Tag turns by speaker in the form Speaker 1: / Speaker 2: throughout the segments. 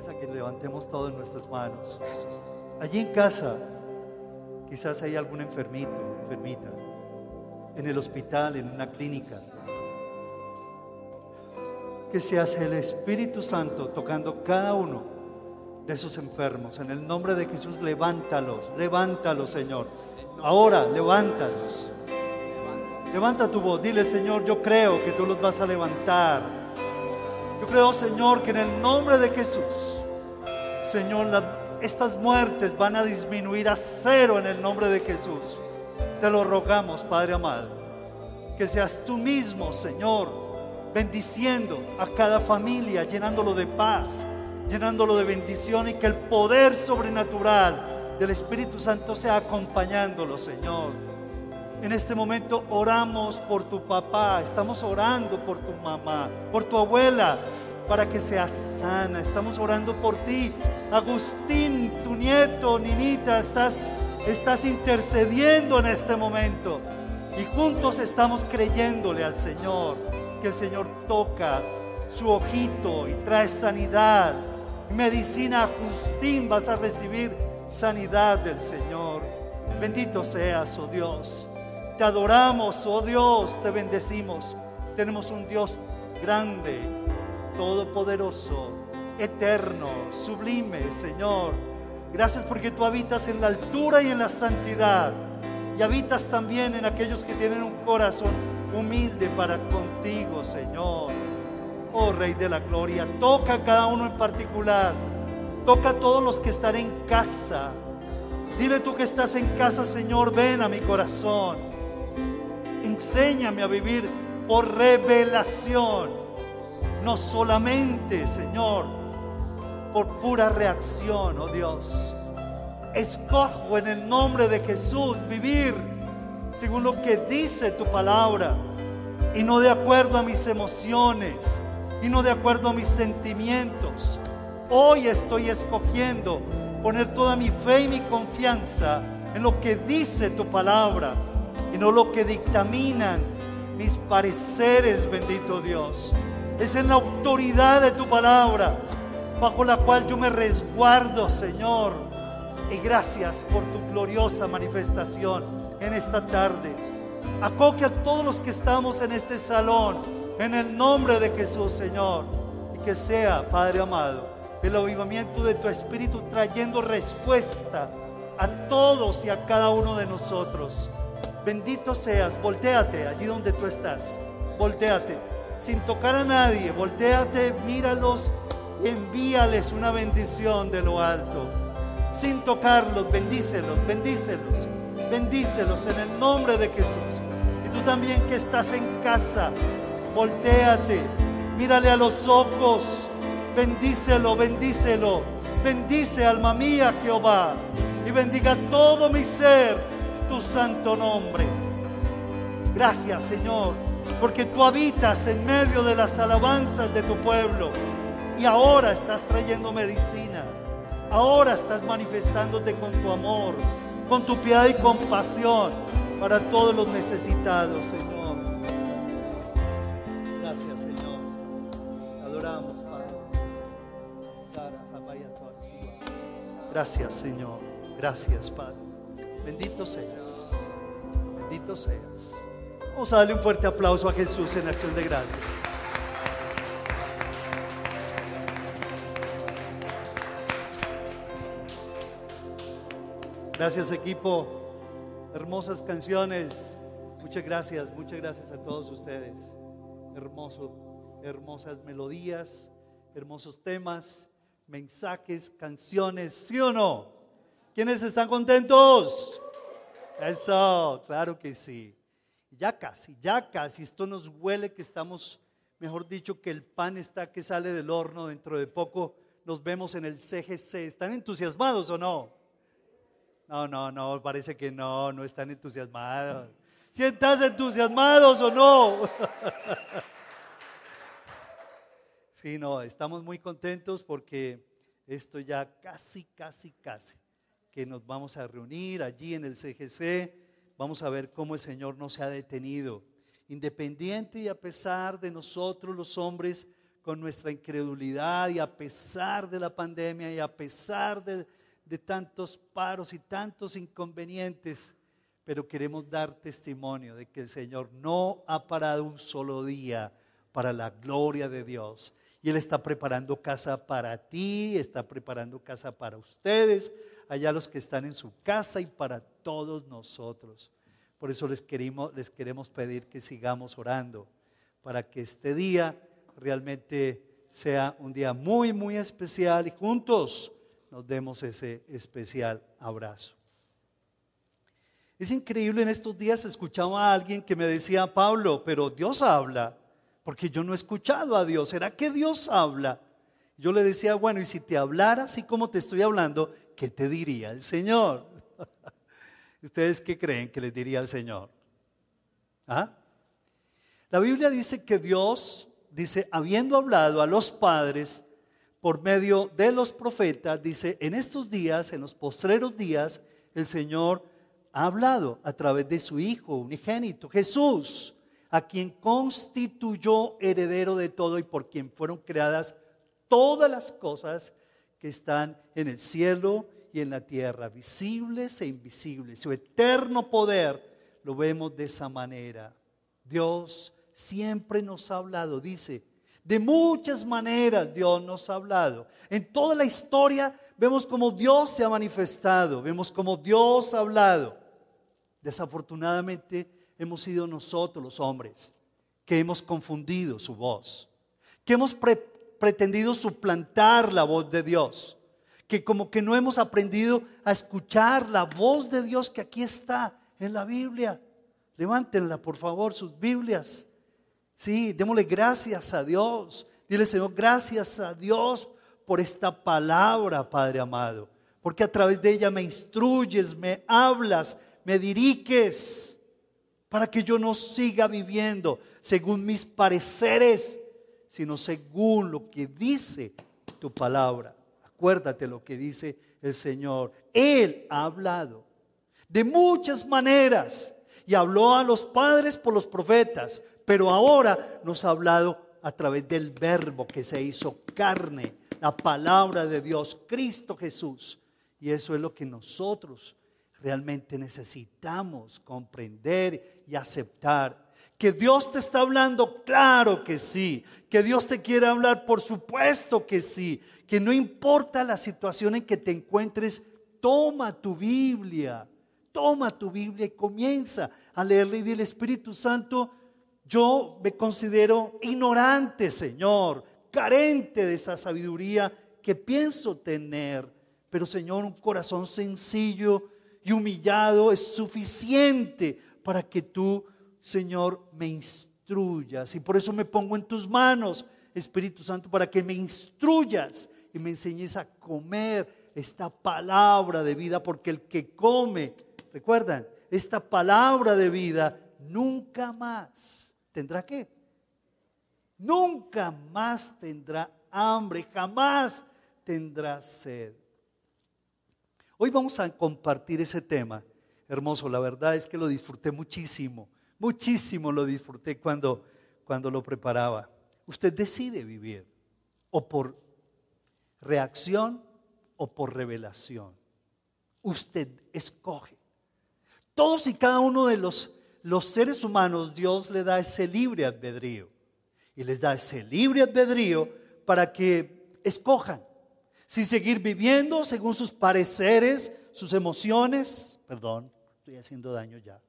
Speaker 1: invitarles a que levantemos todo en nuestras manos. Allí en casa, quizás hay algún enfermito, enfermita, en el hospital, en una clínica. Que seas el Espíritu Santo tocando cada uno de esos enfermos. En el nombre de Jesús, levántalos, levántalos, Señor. Ahora, levántalos. Levanta tu voz, dile, Señor, yo creo que tú los vas a levantar. Creo, Señor, que en el nombre de Jesús, Señor, estas muertes van a disminuir a cero en el nombre de Jesús. Te lo rogamos, Padre amado, que seas tú mismo, Señor, bendiciendo a cada familia, llenándolo de paz, llenándolo de bendición y que el poder sobrenatural del Espíritu Santo sea acompañándolo, Señor. En este momento oramos por tu papá, estamos orando por tu mamá, por tu abuela, para que seas sana. Estamos orando por ti. Agustín, tu nieto, Ninita, estás, estás intercediendo en este momento. Y juntos estamos creyéndole al Señor, que el Señor toca su ojito y trae sanidad. Medicina, Agustín, vas a recibir sanidad del Señor. Bendito seas, oh Dios. Te adoramos, oh Dios, te bendecimos. Tenemos un Dios grande, todopoderoso, eterno, sublime, Señor. Gracias porque tú habitas en la altura y en la santidad. Y habitas también en aquellos que tienen un corazón humilde para contigo, Señor. Oh Rey de la Gloria, toca a cada uno en particular. Toca a todos los que están en casa. Dile tú que estás en casa, Señor, ven a mi corazón. Enséñame a vivir por revelación, no solamente, Señor, por pura reacción, oh Dios. Escojo en el nombre de Jesús vivir según lo que dice tu palabra y no de acuerdo a mis emociones y no de acuerdo a mis sentimientos. Hoy estoy escogiendo poner toda mi fe y mi confianza en lo que dice tu palabra y no lo que dictaminan mis pareceres, bendito Dios. Es en la autoridad de tu palabra bajo la cual yo me resguardo, Señor. Y gracias por tu gloriosa manifestación en esta tarde. Acoque a todos los que estamos en este salón, en el nombre de Jesús, Señor. Y que sea, Padre amado, el avivamiento de tu Espíritu trayendo respuesta a todos y a cada uno de nosotros. Bendito seas, volteate allí donde tú estás, volteate, sin tocar a nadie, volteate, míralos, envíales una bendición de lo alto, sin tocarlos, bendícelos, bendícelos, bendícelos en el nombre de Jesús. Y tú también que estás en casa, volteate, mírale a los ojos, bendícelo, bendícelo, bendice alma mía Jehová y bendiga todo mi ser tu santo nombre. Gracias Señor, porque tú habitas en medio de las alabanzas de tu pueblo y ahora estás trayendo medicina. Ahora estás manifestándote con tu amor, con tu piedad y compasión para todos los necesitados, Señor. Gracias, Señor. Adoramos, Padre. Gracias, Señor. Gracias, Padre. Bendito seas. Bendito seas. Vamos a darle un fuerte aplauso a Jesús en acción de gracias. Gracias equipo. Hermosas canciones. Muchas gracias, muchas gracias a todos ustedes. Hermoso, hermosas melodías, hermosos temas, mensajes, canciones, ¿sí o no? ¿Quiénes están contentos? Eso, claro que sí. Ya casi, ya casi. Esto nos huele que estamos, mejor dicho, que el pan está que sale del horno dentro de poco. Nos vemos en el CGC. ¿Están entusiasmados o no? No, no, no, parece que no, no están entusiasmados. ¿Si estás entusiasmados o no? Sí, no, estamos muy contentos porque esto ya casi, casi, casi que nos vamos a reunir allí en el CGC. Vamos a ver cómo el Señor no se ha detenido. Independiente y a pesar de nosotros los hombres con nuestra incredulidad y a pesar de la pandemia y a pesar de, de tantos paros y tantos inconvenientes, pero queremos dar testimonio de que el Señor no ha parado un solo día para la gloria de Dios. Y Él está preparando casa para ti, está preparando casa para ustedes, allá los que están en su casa y para todos nosotros. Por eso les queremos, les queremos pedir que sigamos orando para que este día realmente sea un día muy, muy especial y juntos nos demos ese especial abrazo. Es increíble, en estos días escuchaba a alguien que me decía, Pablo, pero Dios habla, porque yo no he escuchado a Dios. ¿Será que Dios habla? Yo le decía, bueno, y si te hablara así como te estoy hablando, ¿qué te diría el Señor? ¿Ustedes qué creen que les diría el Señor? ¿Ah? La Biblia dice que Dios, dice, habiendo hablado a los padres por medio de los profetas, dice, en estos días, en los postreros días, el Señor ha hablado a través de su Hijo unigénito, Jesús, a quien constituyó heredero de todo y por quien fueron creadas todas las cosas que están en el cielo y en la tierra, visibles e invisibles. Su eterno poder lo vemos de esa manera. Dios siempre nos ha hablado, dice, de muchas maneras Dios nos ha hablado. En toda la historia vemos cómo Dios se ha manifestado, vemos cómo Dios ha hablado. Desafortunadamente hemos sido nosotros los hombres que hemos confundido su voz, que hemos pretendido suplantar la voz de Dios, que como que no hemos aprendido a escuchar la voz de Dios que aquí está en la Biblia. Levántenla, por favor, sus Biblias. Sí, démosle gracias a Dios. Dile, Señor, gracias a Dios por esta palabra, Padre amado. Porque a través de ella me instruyes, me hablas, me diriges para que yo no siga viviendo según mis pareceres, sino según lo que dice tu palabra. Acuérdate lo que dice el Señor. Él ha hablado de muchas maneras y habló a los padres por los profetas, pero ahora nos ha hablado a través del verbo que se hizo carne, la palabra de Dios, Cristo Jesús. Y eso es lo que nosotros realmente necesitamos comprender y aceptar. Que Dios te está hablando, claro que sí. Que Dios te quiere hablar, por supuesto que sí. Que no importa la situación en que te encuentres, toma tu Biblia. Toma tu Biblia y comienza a leerle y dile, Espíritu Santo, yo me considero ignorante, Señor, carente de esa sabiduría que pienso tener. Pero, Señor, un corazón sencillo y humillado es suficiente para que tú, Señor, me instruyas. Y por eso me pongo en tus manos, Espíritu Santo, para que me instruyas y me enseñes a comer esta palabra de vida, porque el que come, recuerdan, esta palabra de vida nunca más tendrá qué? Nunca más tendrá hambre, jamás tendrá sed. Hoy vamos a compartir ese tema. Hermoso, la verdad es que lo disfruté muchísimo, muchísimo lo disfruté cuando, cuando lo preparaba. Usted decide vivir o por reacción o por revelación. Usted escoge. Todos y cada uno de los, los seres humanos, Dios le da ese libre albedrío. Y les da ese libre albedrío para que escojan si seguir viviendo según sus pareceres, sus emociones, perdón, estoy haciendo daño ya,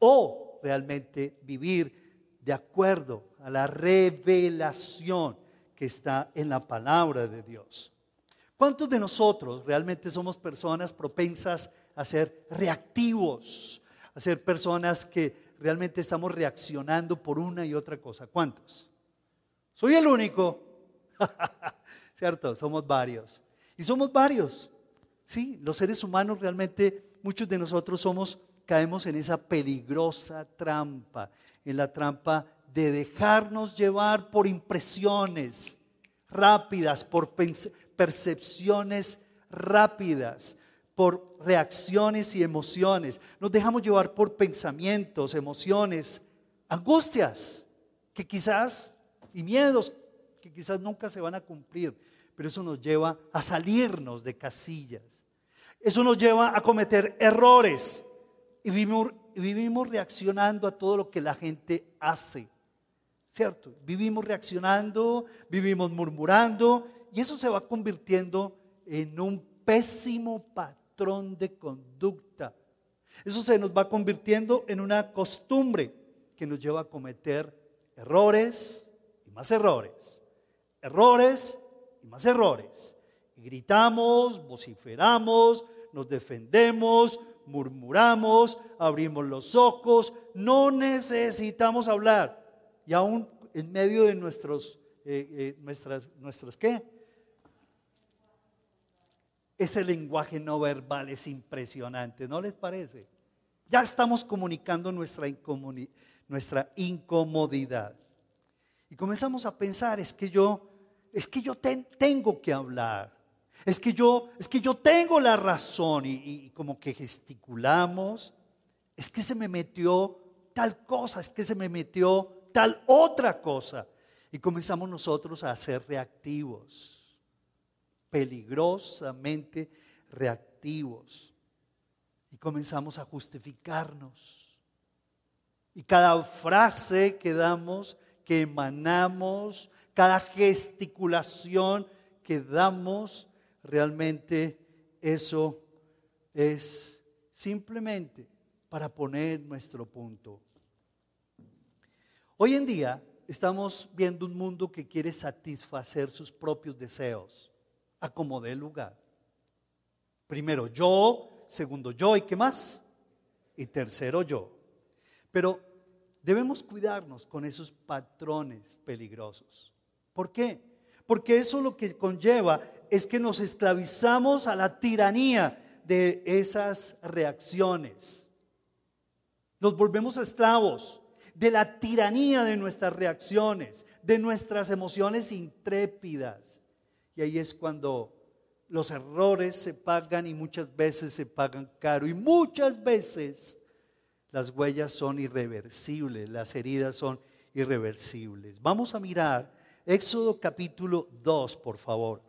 Speaker 1: o realmente vivir de acuerdo a la revelación que está en la palabra de Dios. ¿Cuántos de nosotros realmente somos personas propensas a ser reactivos, a ser personas que realmente estamos reaccionando por una y otra cosa? ¿Cuántos? Soy el único. ¿cierto? Somos varios. Y somos varios. Sí, los seres humanos realmente, muchos de nosotros somos, caemos en esa peligrosa trampa, en la trampa de dejarnos llevar por impresiones rápidas, por percepciones rápidas, por reacciones y emociones. Nos dejamos llevar por pensamientos, emociones, angustias, que quizás, y miedos que quizás nunca se van a cumplir, pero eso nos lleva a salirnos de casillas. Eso nos lleva a cometer errores y vivimos, reaccionando a todo lo que la gente hace. ¿Cierto? Vivimos reaccionando, vivimos murmurando y eso se va convirtiendo en un pésimo patrón de conducta. Eso se nos va convirtiendo en una costumbre que nos lleva a cometer errores y más errores. Errores y más errores. Gritamos, vociferamos, nos defendemos, murmuramos, abrimos los ojos, no necesitamos hablar. Y aún en medio de nuestros, eh, eh, nuestras, nuestros, ¿qué? Ese lenguaje no verbal es impresionante, ¿no les parece? Ya estamos comunicando nuestra, nuestra incomodidad. Y comenzamos a pensar, es que yo, es que yo tengo que hablar. Es que yo, es que yo tengo la razón y, y como que gesticulamos. Es que se me metió tal cosa, es que se me metió tal otra cosa. Y comenzamos nosotros a ser reactivos peligrosamente reactivos. Y comenzamos a justificarnos. Y cada frase que damos, que emanamos, cada gesticulación que damos, realmente eso es simplemente para poner nuestro punto. Hoy en día estamos viendo un mundo que quiere satisfacer sus propios deseos acomodé el lugar. Primero yo, segundo yo y qué más? Y tercero yo. Pero debemos cuidarnos con esos patrones peligrosos. ¿Por qué? Porque eso lo que conlleva es que nos esclavizamos a la tiranía de esas reacciones. Nos volvemos esclavos de la tiranía de nuestras reacciones, de nuestras emociones intrépidas. Y ahí es cuando los errores se pagan y muchas veces se pagan caro. Y muchas veces las huellas son irreversibles, las heridas son irreversibles. Vamos a mirar Éxodo capítulo 2, por favor.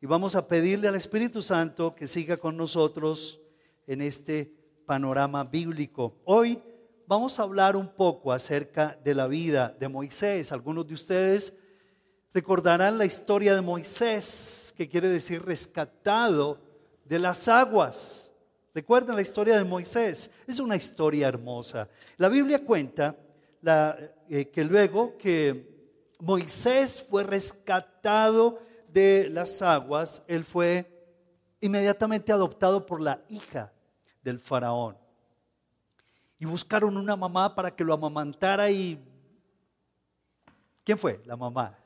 Speaker 1: Y vamos a pedirle al Espíritu Santo que siga con nosotros en este panorama bíblico. Hoy vamos a hablar un poco acerca de la vida de Moisés. Algunos de ustedes Recordarán la historia de Moisés, que quiere decir rescatado de las aguas. Recuerden la historia de Moisés. Es una historia hermosa. La Biblia cuenta eh, que luego que Moisés fue rescatado de las aguas, él fue inmediatamente adoptado por la hija del faraón. Y buscaron una mamá para que lo amamantara y... ¿Quién fue? La mamá.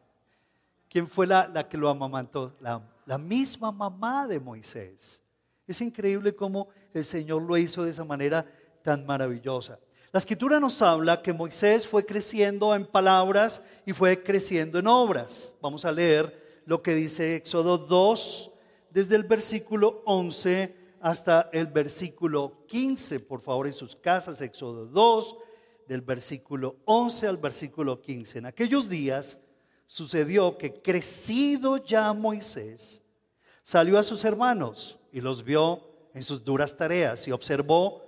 Speaker 1: ¿Quién fue la, que lo amamantó? La, la misma mamá de Moisés. Es increíble cómo el Señor lo hizo de esa manera tan maravillosa. La escritura nos habla que Moisés fue creciendo en palabras y fue creciendo en obras. Vamos a leer lo que dice Éxodo 2, desde el versículo 11 hasta el versículo 15. Por favor, en sus casas, Éxodo 2, del versículo 11 al versículo 15. En aquellos días sucedió que crecido ya Moisés, salió a sus hermanos y los vio en sus duras tareas y observó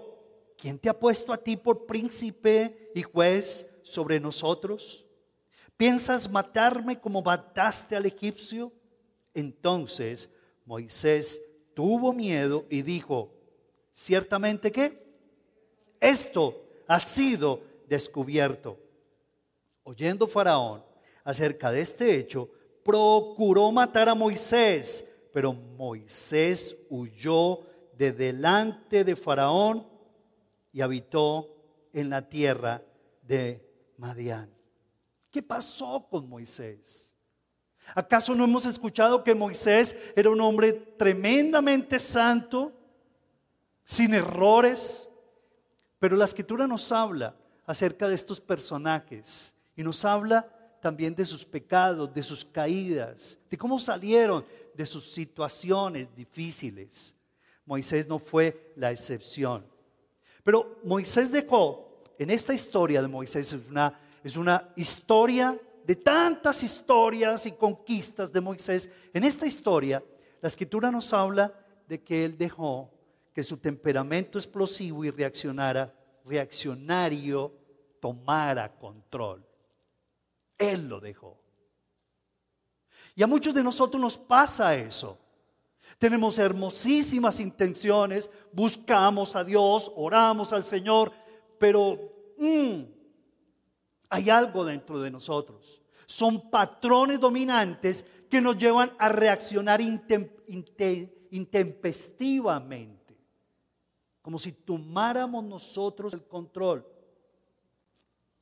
Speaker 1: ¿quién te ha puesto a ti por príncipe y juez sobre nosotros? ¿Piensas matarme como mataste al egipcio? Entonces Moisés tuvo miedo y dijo, ciertamente que esto ha sido descubierto. Oyendo Faraón acerca de este hecho, procuró matar a Moisés, pero Moisés huyó de delante de Faraón y habitó en la tierra de Madián. ¿Qué pasó con Moisés? ¿Acaso no hemos escuchado que Moisés era un hombre tremendamente santo, sin errores? Pero la escritura nos habla acerca de estos personajes y nos habla también de sus pecados, de sus caídas, de cómo salieron de sus situaciones difíciles. Moisés no fue la excepción. Pero Moisés dejó, en esta historia de Moisés es una, es una historia de tantas historias y conquistas de Moisés. En esta historia, la escritura nos habla de que él dejó que su temperamento explosivo y reaccionara, reaccionario tomara control. Él lo dejó. Y a muchos de nosotros nos pasa eso. Tenemos hermosísimas intenciones, buscamos a Dios, oramos al Señor, pero mm, hay algo dentro de nosotros. Son patrones dominantes que nos llevan a reaccionar intempestivamente, como si tomáramos nosotros el control.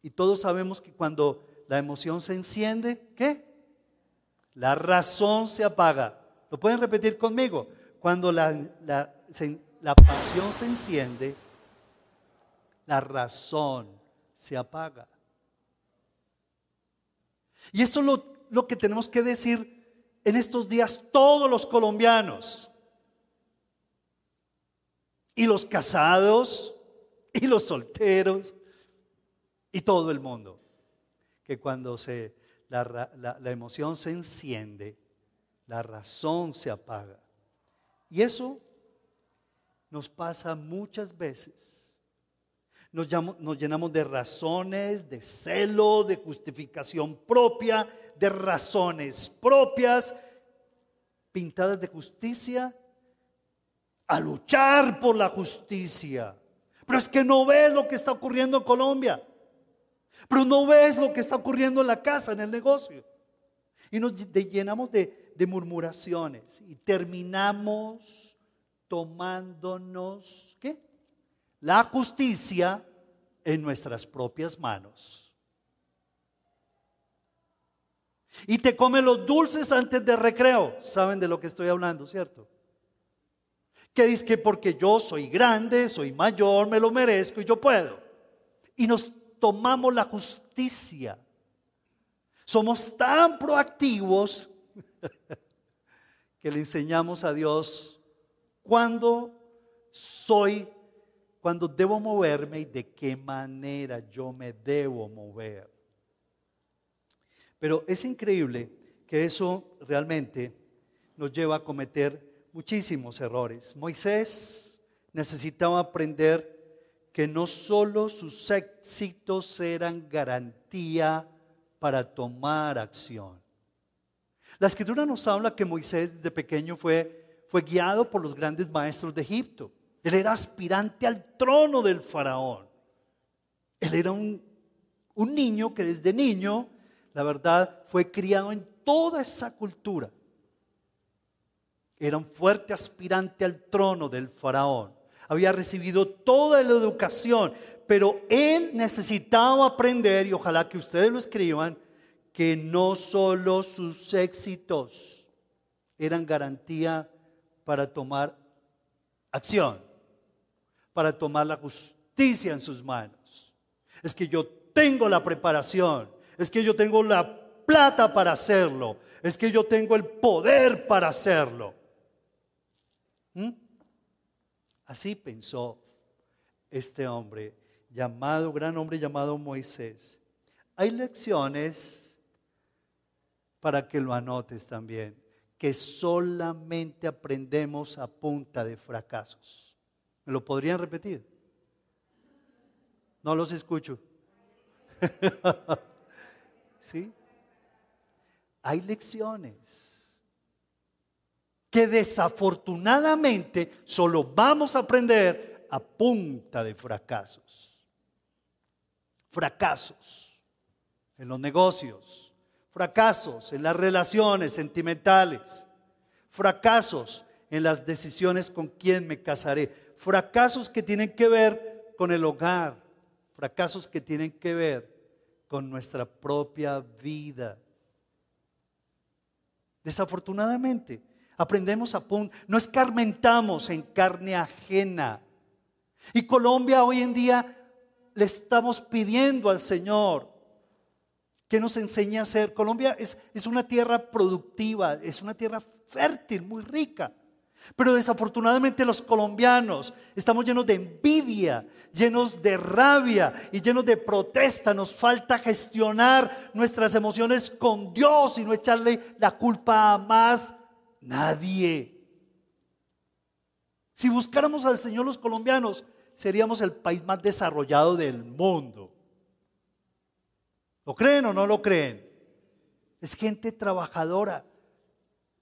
Speaker 1: Y todos sabemos que cuando la emoción se enciende, ¿qué? La razón se apaga. ¿Lo pueden repetir conmigo? Cuando la, la, pasión se enciende, la razón se apaga. Y esto es lo, lo que tenemos que decir en estos días todos los colombianos. Y los casados, y los solteros, y todo el mundo. Que cuando se, la, la emoción se enciende, la razón se apaga. Y eso nos pasa muchas veces. Nos, llenamos de razones, de celo, de justificación propia, de razones propias, pintadas de justicia, a luchar por la justicia. Pero es que no ves lo que está ocurriendo en Colombia. Pero no ves lo que está ocurriendo en la casa, en el negocio. Y nos llenamos de, de murmuraciones y terminamos tomándonos, ¿qué? La justicia en nuestras propias manos. Y te come los dulces antes de recreo. ¿Saben de lo que estoy hablando, cierto? Que dice que porque yo soy grande, soy mayor, me lo merezco y yo puedo. Y nos tomamos la justicia. Somos tan proactivos que le enseñamos a Dios cuándo soy, cuándo debo moverme y de qué manera yo me debo mover. Pero es increíble que eso realmente nos lleva a cometer muchísimos errores. Moisés necesitaba aprender que no solo sus éxitos eran garantía para tomar acción, la escritura nos habla que Moisés desde pequeño fue, fue guiado por los grandes maestros de Egipto. Él era aspirante al trono del faraón. Él era un, un niño que desde niño, la verdad, fue criado en toda esa cultura. Era un fuerte aspirante al trono del faraón. Había recibido toda la educación, pero él necesitaba aprender, y ojalá que ustedes lo escriban, que no solo sus éxitos eran garantía para tomar acción, para tomar la justicia en sus manos. Es que yo tengo la preparación, es que yo tengo la plata para hacerlo, es que yo tengo el poder para hacerlo. ¿Mm? Así pensó este hombre llamado, gran hombre llamado Moisés. Hay lecciones para que lo anotes también, que solamente aprendemos a punta de fracasos. ¿Me lo podrían repetir? No los escucho. ¿Sí? Hay lecciones que desafortunadamente solo vamos a aprender a punta de fracasos. Fracasos en los negocios, fracasos en las relaciones sentimentales, fracasos en las decisiones con quién me casaré, fracasos que tienen que ver con el hogar, fracasos que tienen que ver con nuestra propia vida. Desafortunadamente, aprendemos a punto, no escarmentamos en carne ajena. Y Colombia hoy en día le estamos pidiendo al Señor que nos enseñe a ser. Colombia es, es una tierra productiva, es una tierra fértil, muy rica. Pero desafortunadamente los colombianos estamos llenos de envidia, llenos de rabia y llenos de protesta. Nos falta gestionar nuestras emociones con Dios y no echarle la culpa a más nadie. Si buscáramos al Señor los colombianos, seríamos el país más desarrollado del mundo. ¿Lo creen o no lo creen? Es gente trabajadora.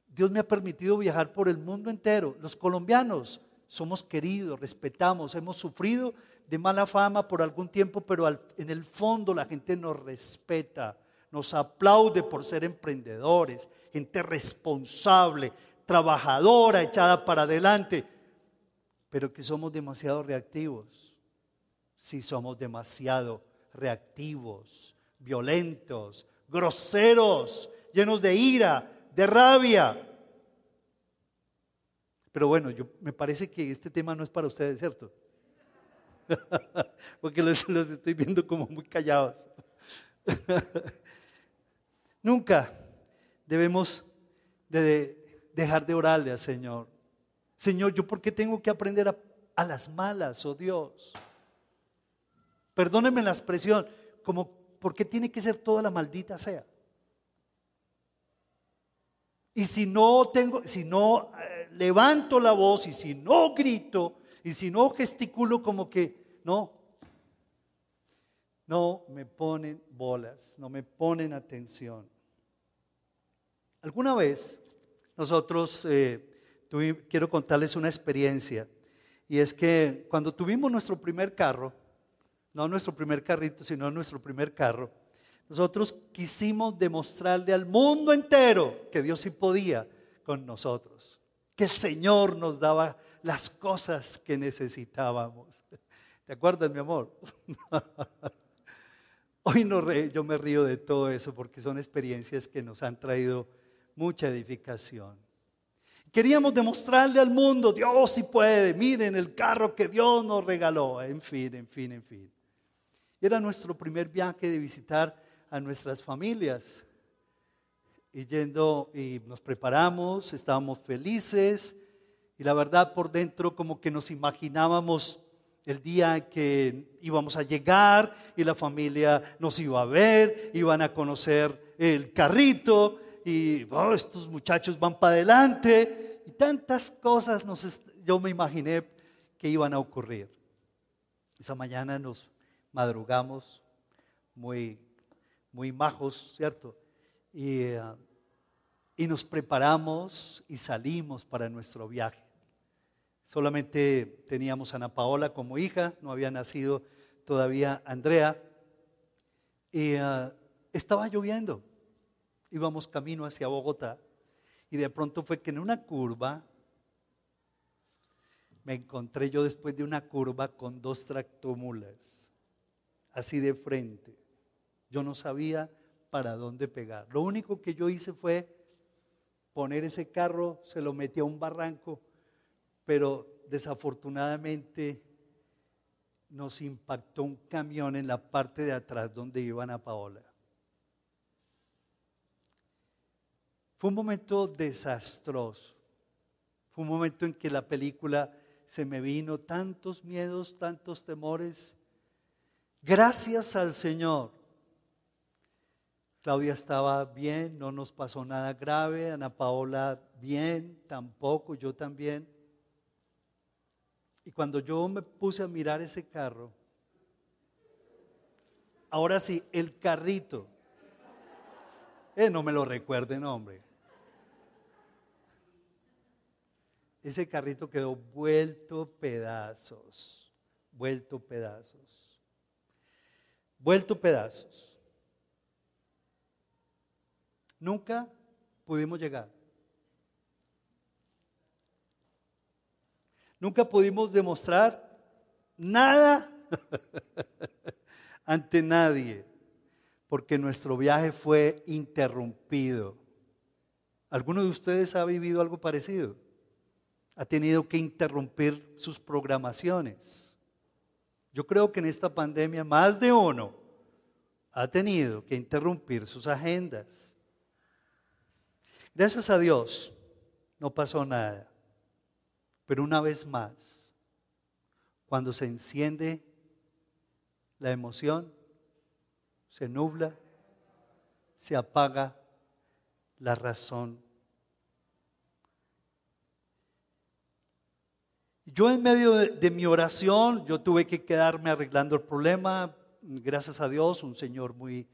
Speaker 1: Dios me ha permitido viajar por el mundo entero. Los colombianos somos queridos, respetamos, hemos sufrido de mala fama por algún tiempo, pero en el fondo la gente nos respeta, nos aplaude por ser emprendedores, gente responsable, trabajadora, echada para adelante, pero que somos demasiado reactivos. Sí, somos demasiado reactivos, violentos, groseros, llenos de ira, de rabia. Pero bueno, yo, me parece que este tema no es para ustedes, ¿cierto? Porque los, estoy viendo como muy callados. Nunca debemos de dejar de orarle al Señor. Señor, ¿yo por qué tengo que aprender a, a las malas, oh Dios? Perdónenme la expresión, como ¿por qué tiene que ser toda la maldita sea? Y si no tengo, si no eh, levanto la voz y si no grito y si no gesticulo como que no, no me ponen bolas, no me ponen atención. Alguna vez nosotros, eh, quiero contarles una experiencia, y es que cuando tuvimos nuestro primer carro, no nuestro primer carrito, sino nuestro primer carro, nosotros quisimos demostrarle al mundo entero que Dios sí podía con nosotros, que el Señor nos daba las cosas que necesitábamos. ¿Te acuerdas, mi amor? Hoy no yo me río de todo eso porque son experiencias que nos han traído mucha edificación. Queríamos demostrarle al mundo, Dios sí puede, miren el carro que Dios nos regaló, en fin, en fin, en fin. Era nuestro primer viaje de visitar a nuestras familias. Y yendo y nos preparamos, estábamos felices y la verdad por dentro como que nos imaginábamos el día que íbamos a llegar y la familia nos iba a ver, iban a conocer el carrito y oh, estos muchachos van para adelante y tantas cosas nos, yo me imaginé que iban a ocurrir. Esa mañana nos madrugamos muy muy majos, ¿cierto? Eh, y, nos preparamos y salimos para nuestro viaje. Solamente teníamos a Ana Paola como hija, no había nacido todavía Andrea. Y eh, estaba lloviendo, íbamos camino hacia Bogotá y de pronto fue que en una curva me encontré yo después de una curva con dos tractomulas, así de frente. Yo no sabía para dónde pegar. Lo único que yo hice fue poner ese carro, se lo metí a un barranco, pero desafortunadamente nos impactó un camión en la parte de atrás donde iban a Paola. Fue un momento desastroso. Fue un momento en que la película se me vino tantos miedos, tantos temores. Gracias al Señor Claudia estaba bien, no nos pasó nada grave, Ana Paola bien, tampoco, yo también. Y cuando yo me puse a mirar ese carro, ahora sí, el carrito, eh, no me lo recuerden, hombre. Ese carrito quedó vuelto pedazos, vuelto pedazos, vuelto pedazos. Nunca pudimos llegar. Nunca pudimos demostrar nada ante nadie, porque nuestro viaje fue interrumpido. ¿Alguno de ustedes ha vivido algo parecido? Ha tenido que interrumpir sus programaciones. Yo creo que en esta pandemia más de uno ha tenido que interrumpir sus agendas. Gracias a Dios no pasó nada. Pero una vez más, cuando se enciende la emoción, se nubla, se apaga la razón. Yo en medio de, mi oración, yo tuve que quedarme arreglando el problema. Gracias a Dios, un señor muy,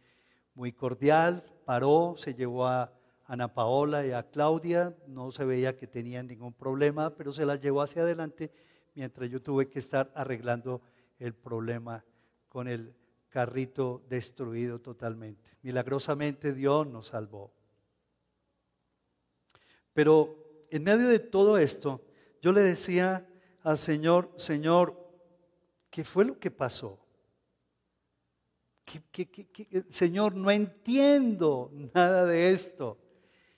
Speaker 1: muy cordial paró, se llevó a Ana Paola y a Claudia. No se veía que tenían ningún problema, pero se las llevó hacia adelante mientras yo tuve que estar arreglando el problema con el carrito destruido totalmente. Milagrosamente Dios nos salvó. Pero en medio de todo esto, yo le decía al Señor, Señor, ¿qué fue lo que pasó? Señor, no entiendo nada de esto.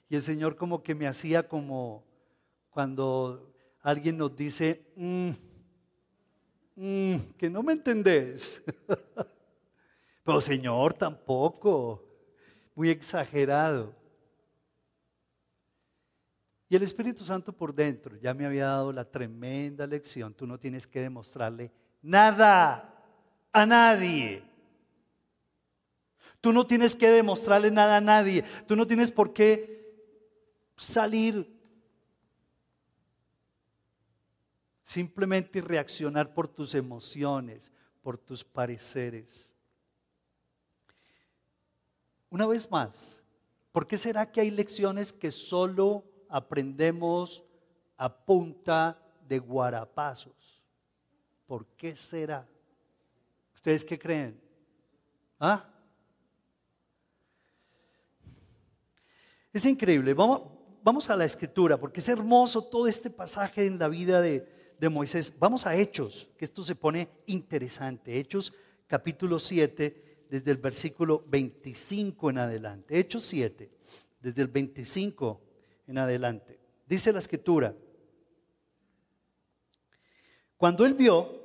Speaker 1: Y el Señor como que me hacía como cuando alguien nos dice, mm, mm, que no me entendés. Pero Señor, tampoco. Muy exagerado. Y el Espíritu Santo por dentro ya me había dado la tremenda lección. Tú no tienes que demostrarle nada a nadie. Tú no tienes que demostrarle nada a nadie. Tú no tienes por qué salir simplemente reaccionar por tus emociones, por tus pareceres. Una vez más, ¿por qué será que hay lecciones que solo aprendemos a punta de guarapazos? ¿Por qué será? ¿Ustedes qué creen? ¿Ah? Es increíble. Vamos, vamos a la escritura, porque es hermoso todo este pasaje en la vida de, de Moisés. Vamos a Hechos, que esto se pone interesante. Hechos capítulo 7 desde el versículo 25 en adelante. Hechos 7, desde el 25 en adelante. Dice la escritura, cuando él vio,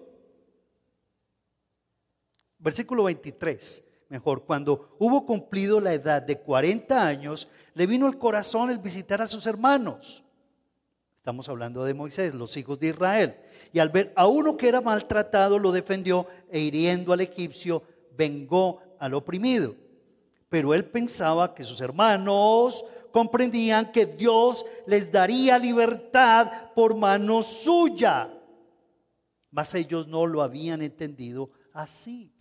Speaker 1: versículo 23, mejor, cuando hubo cumplido la edad de 40 años, le vino al corazón el visitar a sus hermanos. Estamos hablando de Moisés, los hijos de Israel. Y al ver a uno que era maltratado, lo defendió e hiriendo al egipcio, vengó al oprimido. Pero él pensaba que sus hermanos comprendían que Dios les daría libertad por mano suya. Mas ellos no lo habían entendido así.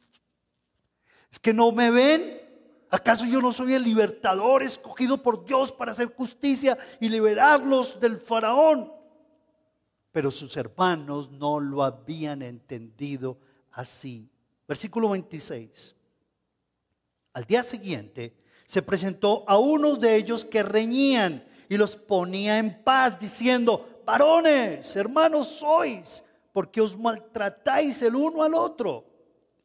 Speaker 1: Es que no me ven. ¿Acaso yo no soy el libertador escogido por Dios para hacer justicia y liberarlos del faraón? Pero sus hermanos no lo habían entendido así. Versículo 26. Al día siguiente se presentó a unos de ellos que reñían y los ponía en paz diciendo, varones, hermanos sois, porque os maltratáis el uno al otro.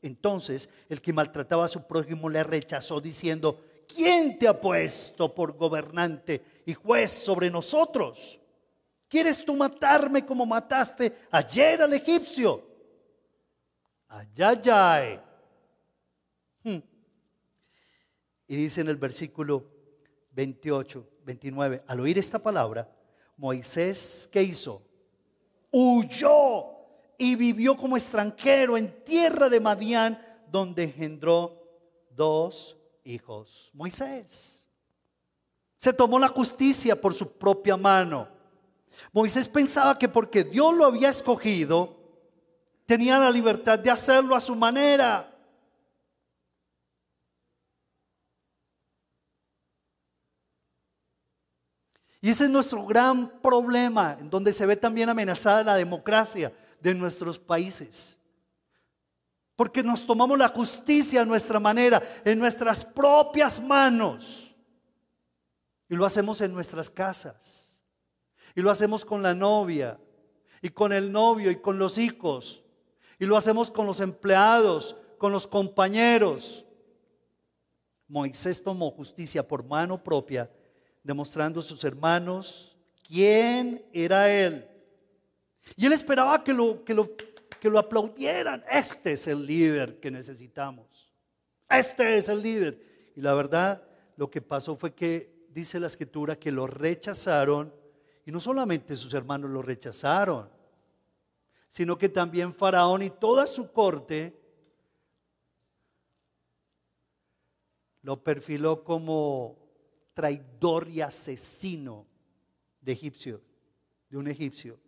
Speaker 1: Entonces el que maltrataba a su prójimo le rechazó diciendo, ¿quién te ha puesto por gobernante y juez sobre nosotros? ¿Quieres tú matarme como mataste ayer al egipcio? Ayayay. Hmm. Y dice en el versículo 28, 29, al oír esta palabra, Moisés, ¿qué hizo? Huyó y vivió como extranjero en tierra de Madián, donde engendró dos hijos. Moisés se tomó la justicia por su propia mano. Moisés pensaba que porque Dios lo había escogido, tenía la libertad de hacerlo a su manera. Y ese es nuestro gran problema, en donde se ve también amenazada la democracia de nuestros países. Porque nos tomamos la justicia a nuestra manera, en nuestras propias manos. Y lo hacemos en nuestras casas. Y lo hacemos con la novia, y con el novio, y con los hijos. Y lo hacemos con los empleados, con los compañeros. Moisés tomó justicia por mano propia, demostrando a sus hermanos quién era él. Y él esperaba que lo, que lo, que lo aplaudieran. Este es el líder que necesitamos. Este es el líder. Y la verdad, lo que pasó fue que, dice la escritura, que lo rechazaron. Y no solamente sus hermanos lo rechazaron, sino que también Faraón y toda su corte lo perfiló como traidor y asesino de egipcio, de un egipcio.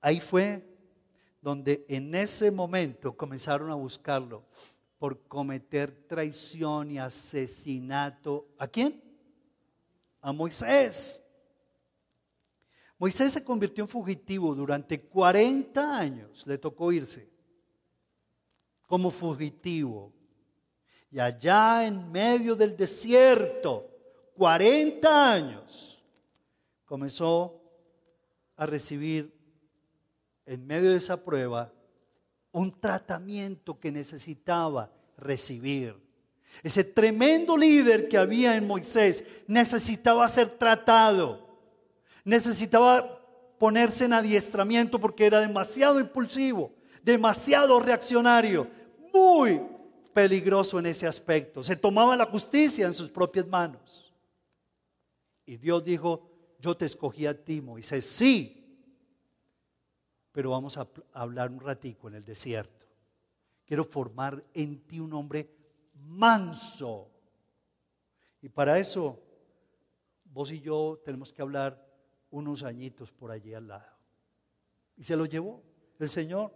Speaker 1: Ahí fue donde en ese momento comenzaron a buscarlo por cometer traición y asesinato. ¿A quién? A Moisés. Moisés se convirtió en fugitivo durante 40 años, le tocó irse como fugitivo. Y allá en medio del desierto, 40 años, comenzó a recibir en medio de esa prueba un tratamiento que necesitaba recibir. Ese tremendo líder que había en Moisés necesitaba ser tratado, necesitaba ponerse en adiestramiento porque era demasiado impulsivo, demasiado reaccionario, muy peligroso en ese aspecto. Se tomaba la justicia en sus propias manos. Y Dios dijo, yo te escogí a ti, Moisés, sí, pero vamos a hablar un ratico en el desierto. Quiero formar en ti un hombre manso. Y para eso, vos y yo tenemos que hablar unos añitos por allí al lado. Y se lo llevó el Señor.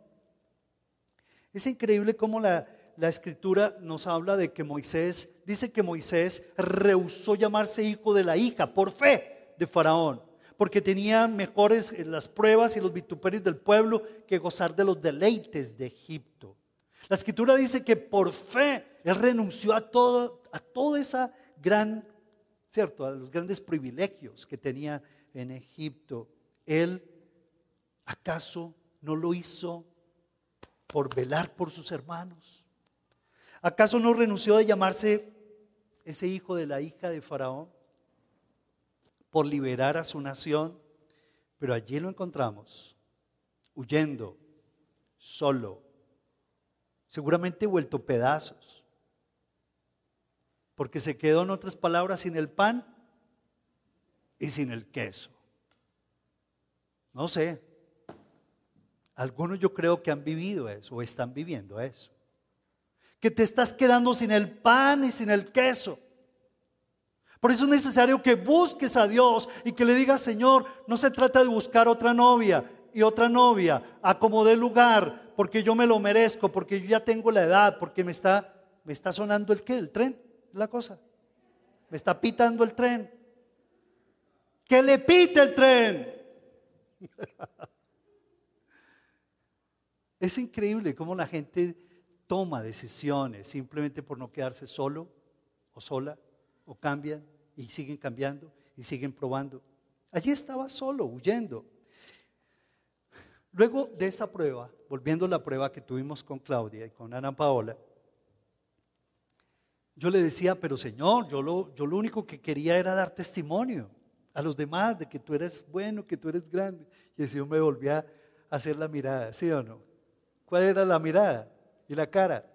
Speaker 1: Es increíble cómo la, la escritura nos habla de que Moisés, dice que Moisés rehusó llamarse hijo de la hija por fe de Faraón, porque tenía mejores eh, las pruebas y los vituperios del pueblo que gozar de los deleites de Egipto. La escritura dice que por fe él renunció a todo, a toda esa gran, cierto, a los grandes privilegios que tenía en Egipto. Él, ¿acaso no lo hizo por velar por sus hermanos? ¿Acaso no renunció de llamarse ese hijo de la hija de Faraón por liberar a su nación? Pero allí lo encontramos, huyendo, solo, seguramente vuelto pedazos, porque se quedó en otras palabras sin el pan y sin el queso. No sé, algunos yo creo que han vivido eso o están viviendo eso que te estás quedando sin el pan y sin el queso. Por eso es necesario que busques a Dios y que le digas, Señor, no se trata de buscar otra novia y otra novia, acomodé lugar, porque yo me lo merezco, porque yo ya tengo la edad, porque me está, me está sonando el qué, el tren, la cosa. Me está pitando el tren. Que le pite el tren. es increíble cómo la gente toma decisiones simplemente por no quedarse solo o sola, o cambian y siguen cambiando y siguen probando. Allí estaba solo, huyendo. Luego de esa prueba, volviendo a la prueba que tuvimos con Claudia y con Ana Paola, yo le decía, pero Señor, yo lo, yo lo único que quería era dar testimonio a los demás de que tú eres bueno, que tú eres grande. Y el Señor me volvía a hacer la mirada, ¿sí o no? ¿Cuál era la mirada? Y la cara,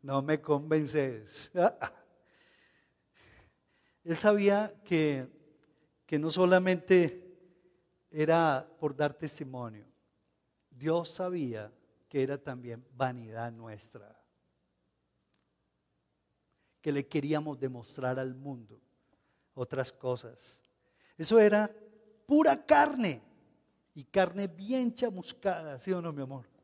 Speaker 1: no me convences. Él sabía que, que no solamente era por dar testimonio, Dios sabía que era también vanidad nuestra, que le queríamos demostrar al mundo otras cosas. Eso era pura carne y carne bien chamuscada, ¿sí o no, mi amor?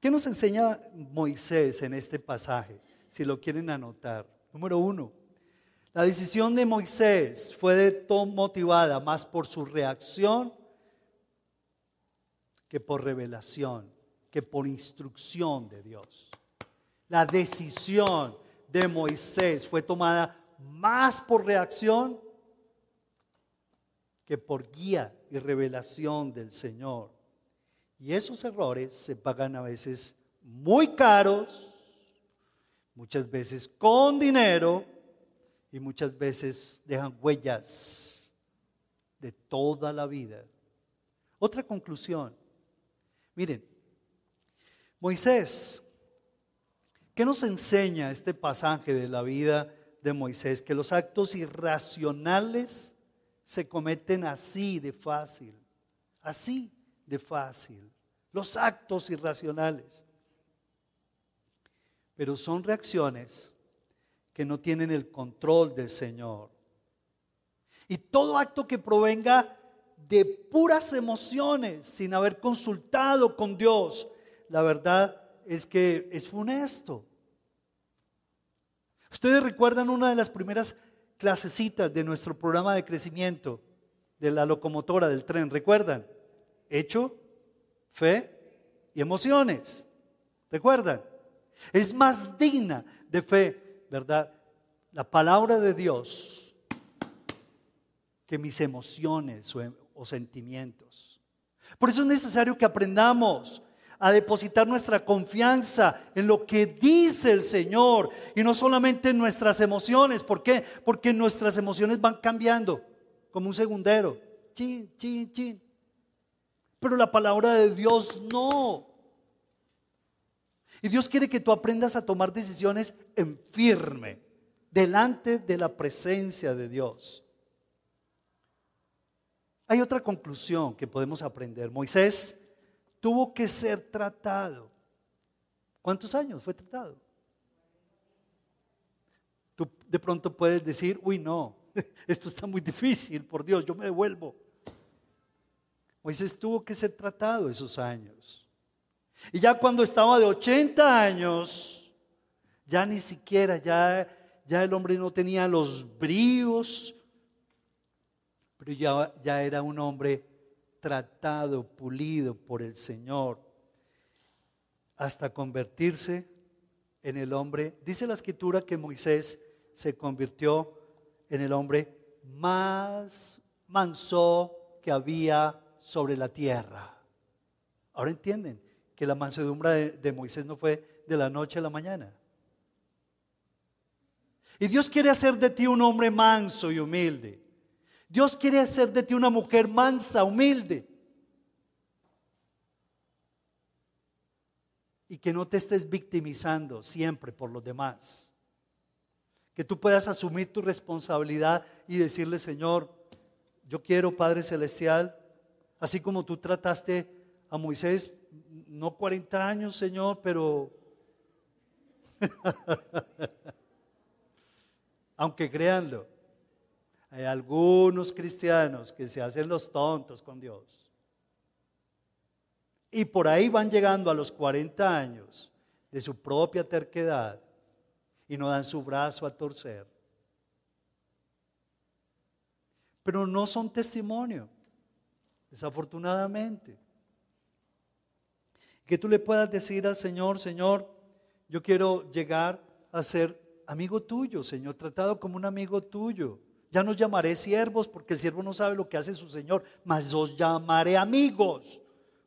Speaker 1: ¿Qué nos enseña Moisés en este pasaje? Si lo quieren anotar. Número uno, la decisión de Moisés fue motivada más por su reacción que por revelación, que por instrucción de Dios. La decisión de Moisés fue tomada más por reacción que por guía y revelación del Señor. Y esos errores se pagan a veces muy caros muchas veces con dinero y muchas veces dejan huellas de toda la vida. Otra conclusión. Miren, Moisés, ¿qué nos enseña este pasaje de la vida de Moisés? Que los actos irracionales se cometen así de fácil, así de fácil. Los actos irracionales. Pero son reacciones que no tienen el control del Señor. Y todo acto que provenga de puras emociones, sin haber consultado con Dios, la verdad es que es funesto. Ustedes recuerdan una de las primeras clasecitas de nuestro programa de crecimiento de la locomotora del tren, ¿recuerdan? Hecho, fe y emociones. ¿Recuerdan? Es más digna de fe, ¿verdad? La palabra de Dios que mis emociones o, o sentimientos. Por eso es necesario que aprendamos a depositar nuestra confianza en lo que dice el Señor y no solamente en nuestras emociones. ¿Por qué? Porque nuestras emociones van cambiando como un segundero. Chin, chin, chin. Pero la palabra de Dios no. Y Dios quiere que tú aprendas a tomar decisiones en firme, delante de la presencia de Dios. Hay otra conclusión que podemos aprender. Moisés tuvo que ser tratado. ¿Cuántos años fue tratado? Tú de pronto puedes decir, uy, no, esto está muy difícil, por Dios, yo me devuelvo. Moisés tuvo que ser tratado esos años. Y ya cuando estaba de 80 años, ya ni siquiera, ya, ya el hombre no tenía los bríos, pero ya, ya era un hombre tratado, pulido por el Señor, hasta convertirse en el hombre. Dice la escritura que Moisés se convirtió en el hombre más manso que había sobre la tierra. Ahora entienden que la mansedumbre de, de Moisés no fue de la noche a la mañana. Y Dios quiere hacer de ti un hombre manso y humilde. Dios quiere hacer de ti una mujer mansa, humilde. Y que no te estés victimizando siempre por los demás. Que tú puedas asumir tu responsabilidad y decirle, Señor, yo quiero, Padre Celestial, así como tú trataste a Moisés, no 40 años, Señor, pero... Aunque créanlo, hay algunos cristianos que se hacen los tontos con Dios. Y por ahí van llegando a los 40 años de su propia terquedad y no dan su brazo a torcer. Pero no son testimonio, desafortunadamente. Que tú le puedas decir al Señor, Señor, yo quiero llegar a ser amigo tuyo, Señor, tratado como un amigo tuyo. Ya no llamaré siervos porque el siervo no sabe lo que hace su Señor, mas os llamaré amigos,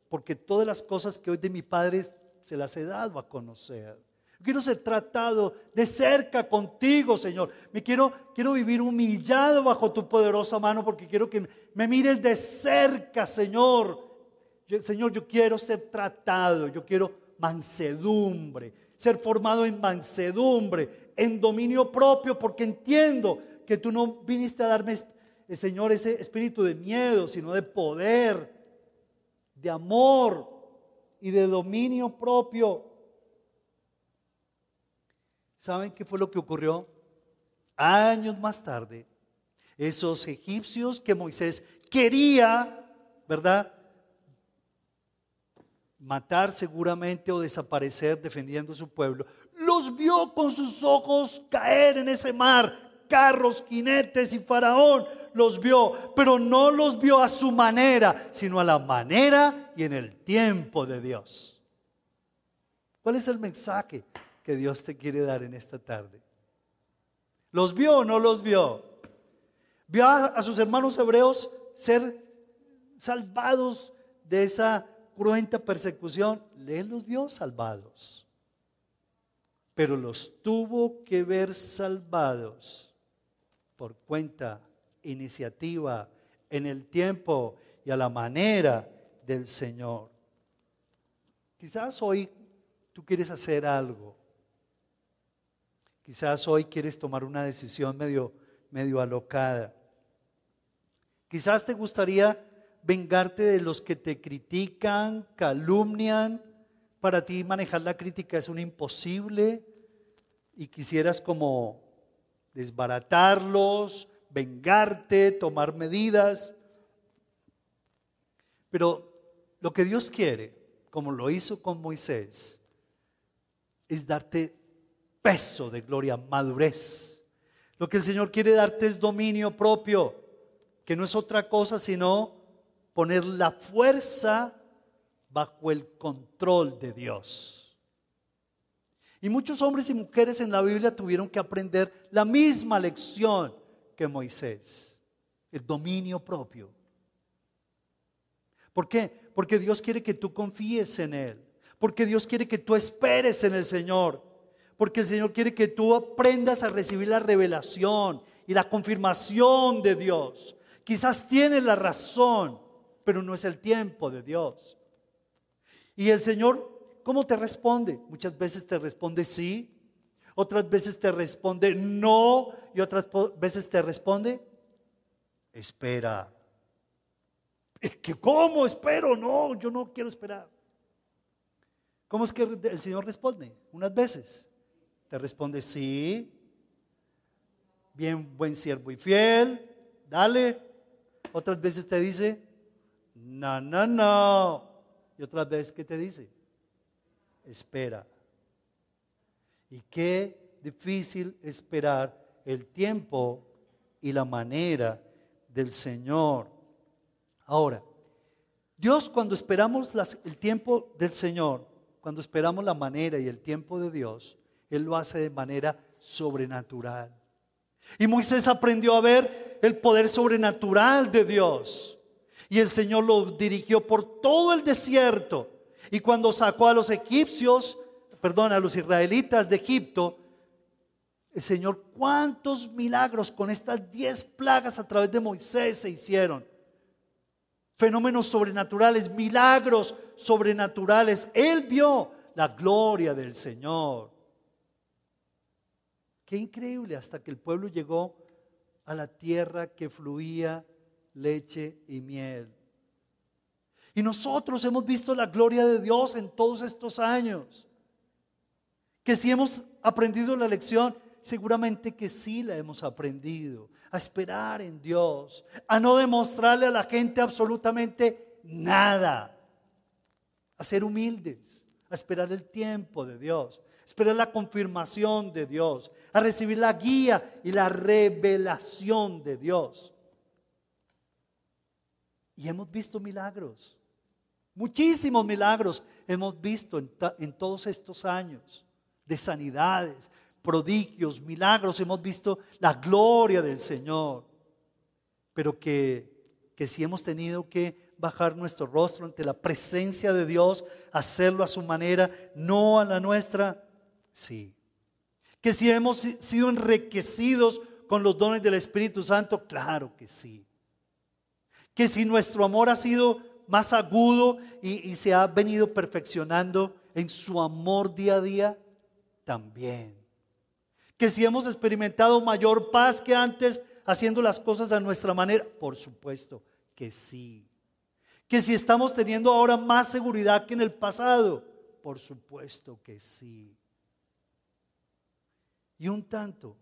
Speaker 1: porque todas las cosas que hoy de mi Padre se las he dado a conocer. Quiero ser tratado de cerca contigo, Señor. Me quiero, quiero vivir humillado bajo tu poderosa mano porque quiero que me mires de cerca, Señor. Señor, yo quiero ser tratado, yo quiero mansedumbre, ser formado en mansedumbre, en dominio propio, porque entiendo que tú no viniste a darme, eh, Señor, ese espíritu de miedo, sino de poder, de amor y de dominio propio. ¿Saben qué fue lo que ocurrió? Años más tarde, esos egipcios que Moisés quería, ¿verdad? Matar seguramente o desaparecer defendiendo su pueblo, los vio con sus ojos caer en ese mar carros, jinetes y faraón los vio, pero no los vio a su manera, sino a la manera y en el tiempo de Dios. ¿Cuál es el mensaje que Dios te quiere dar en esta tarde? ¿Los vio o no los vio? ¿Vio a, sus hermanos hebreos ser salvados de esa cruenta persecución? Él los vio salvados. pero los tuvo que ver salvados por cuenta, iniciativa, en el tiempo y a la manera del Señor. Quizás hoy tú quieres hacer algo. Quizás hoy quieres tomar una decisión medio, medio alocada. Quizás te gustaría vengarte de los que te critican, calumnian. Para ti manejar la crítica es un imposible y quisieras como desbaratarlos, vengarte, tomar medidas. Pero lo que Dios quiere, como lo hizo con Moisés, es darte peso de gloria, madurez. Lo que el Señor quiere darte es dominio propio, que no es otra cosa sino poner la fuerza bajo el control de Dios. Y muchos hombres y mujeres en la Biblia tuvieron que aprender la misma lección que Moisés, el dominio propio. ¿Por qué? Porque Dios quiere que tú confíes en Él, porque Dios quiere que tú esperes en el Señor, porque el Señor quiere que tú aprendas a recibir la revelación y la confirmación de Dios. Quizás tienes la razón, pero no es el tiempo de Dios. Y el Señor, ¿cómo te responde? Muchas veces te responde sí, otras veces te responde no y otras veces te responde espera. ¿Que ¿Cómo espero? No, yo no quiero esperar. ¿Cómo es que el Señor responde? Unas veces te responde sí, bien buen siervo y fiel, dale. Otras veces te dice no, no, no. Y otra vez, ¿qué te dice? Espera. Y qué difícil esperar el tiempo y la manera del Señor. Ahora, Dios cuando esperamos el tiempo del Señor, cuando esperamos la manera y el tiempo de Dios, Él lo hace de manera sobrenatural. Y Moisés aprendió a ver el poder sobrenatural de Dios. Y el Señor lo dirigió por todo el desierto. Y cuando sacó a los egipcios, perdón, a los israelitas de Egipto, el Señor, cuántos milagros con estas diez plagas a través de Moisés se hicieron. Fenómenos sobrenaturales, milagros sobrenaturales. Él vio la gloria del Señor. Qué increíble hasta que el pueblo llegó a la tierra que fluía leche y miel. Y nosotros hemos visto la gloria de Dios en todos estos años. Que si hemos aprendido la lección, seguramente que sí la hemos aprendido. A esperar en Dios, a no demostrarle a la gente absolutamente nada. A ser humildes, a esperar el tiempo de Dios, a esperar la confirmación de Dios, a recibir la guía y la revelación de Dios. Y hemos visto milagros. Muchísimos milagros hemos visto en, todos estos años de sanidades, prodigios, milagros. Hemos visto la gloria del Señor. Pero que, que si hemos tenido que bajar nuestro rostro ante la presencia de Dios, hacerlo a su manera, no a la nuestra, sí. Que si hemos sido enriquecidos con los dones del Espíritu Santo, claro que sí que si nuestro amor ha sido más agudo y, se ha venido perfeccionando en su amor día a día, también. Que si hemos experimentado mayor paz que antes haciendo las cosas a nuestra manera, por supuesto que sí. Que si estamos teniendo ahora más seguridad que en el pasado, por supuesto que sí. Y un tanto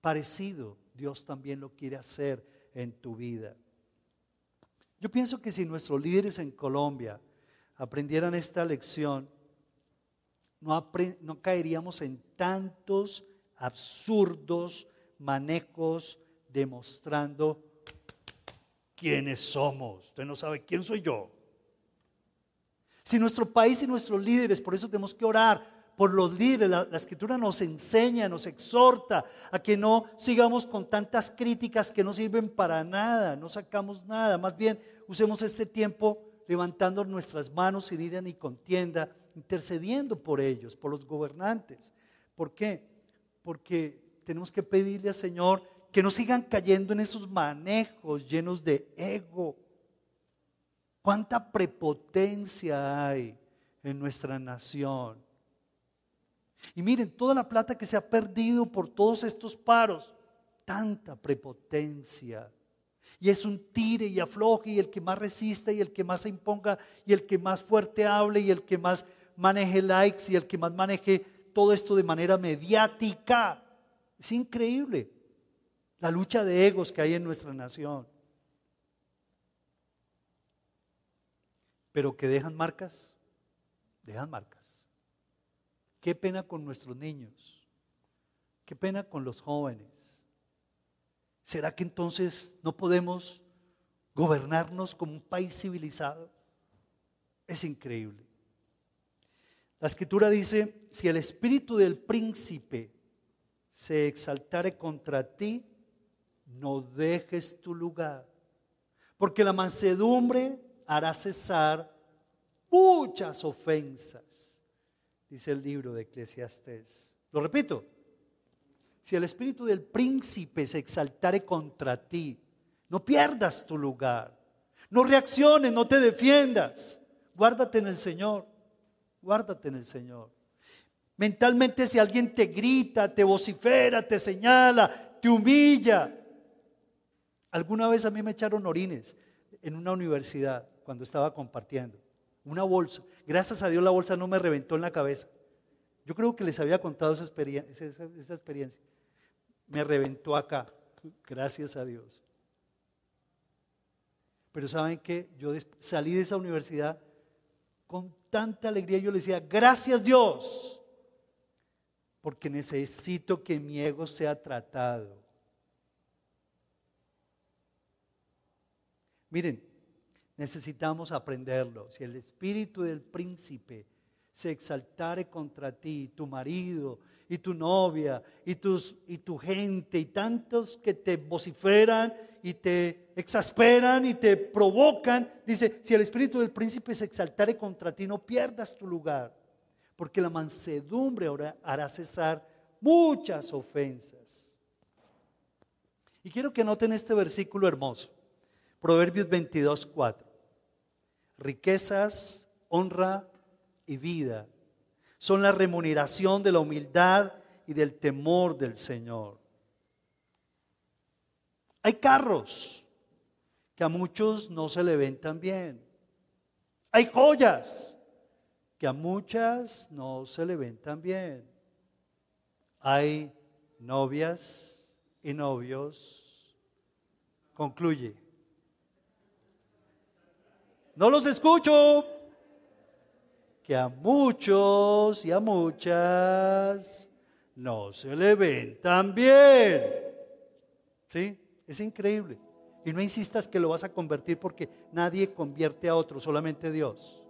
Speaker 1: parecido, Dios también lo quiere hacer en tu vida. Yo pienso que si nuestros líderes en Colombia aprendieran esta lección, no, caeríamos en tantos absurdos manejos demostrando quiénes somos. Usted no sabe quién soy yo. Si nuestro país y nuestros líderes, por eso tenemos que orar, por los líderes. La, escritura nos enseña, nos exhorta a que no sigamos con tantas críticas que no sirven para nada, no sacamos nada. Más bien, usemos este tiempo levantando nuestras manos sin ira ni contienda intercediendo por ellos, por los gobernantes. ¿Por qué? Porque tenemos que pedirle al Señor que no sigan cayendo en esos manejos llenos de ego. ¿Cuánta prepotencia hay en nuestra nación? Y miren, toda la plata que se ha perdido por todos estos paros, tanta prepotencia. Y es un tire y afloje y el que más resista y el que más se imponga y el que más fuerte hable y el que más maneje likes y el que más maneje todo esto de manera mediática. Es increíble la lucha de egos que hay en nuestra nación. Pero que dejan marcas, dejan marcas. Qué pena con nuestros niños, qué pena con los jóvenes. ¿Será que entonces no podemos gobernarnos como un país civilizado? Es increíble. La escritura dice, si el espíritu del príncipe se exaltare contra ti, no dejes tu lugar, porque la mansedumbre hará cesar muchas ofensas, dice el libro de Eclesiastés. Lo repito, si el espíritu del príncipe se exaltare contra ti, no pierdas tu lugar, no reacciones, no te defiendas, guárdate en el Señor, guárdate en el Señor. Mentalmente si alguien te grita, te vocifera, te señala, te humilla. Alguna vez a mí me echaron orines en una universidad cuando estaba compartiendo. Una bolsa. Gracias a Dios la bolsa no me reventó en la cabeza. Yo creo que les había contado esa experiencia. Esa, experiencia. Me reventó acá. Gracias a Dios. Pero saben que yo salí de esa universidad con tanta alegría. Yo le decía, gracias Dios porque necesito que mi ego sea tratado. Miren, necesitamos aprenderlo. Si el espíritu del príncipe se exaltare contra ti, tu marido y tu novia y, tus, y tu gente y tantos que te vociferan y te exasperan y te provocan, dice, si el espíritu del príncipe se exaltare contra ti, no pierdas tu lugar porque la mansedumbre hará cesar muchas ofensas. Y quiero que noten este versículo hermoso, Proverbios 22, 4. Riquezas, honra y vida son la remuneración de la humildad y del temor del Señor. Hay carros que a muchos no se le ven tan bien. Hay joyas que a muchas no se le ven tan bien. Hay novias y novios. Concluye. No los escucho. Que a muchos y a muchas no se le ven tan bien. ¿Sí? Es increíble. Y no insistas que lo vas a convertir porque nadie convierte a otro, solamente Dios.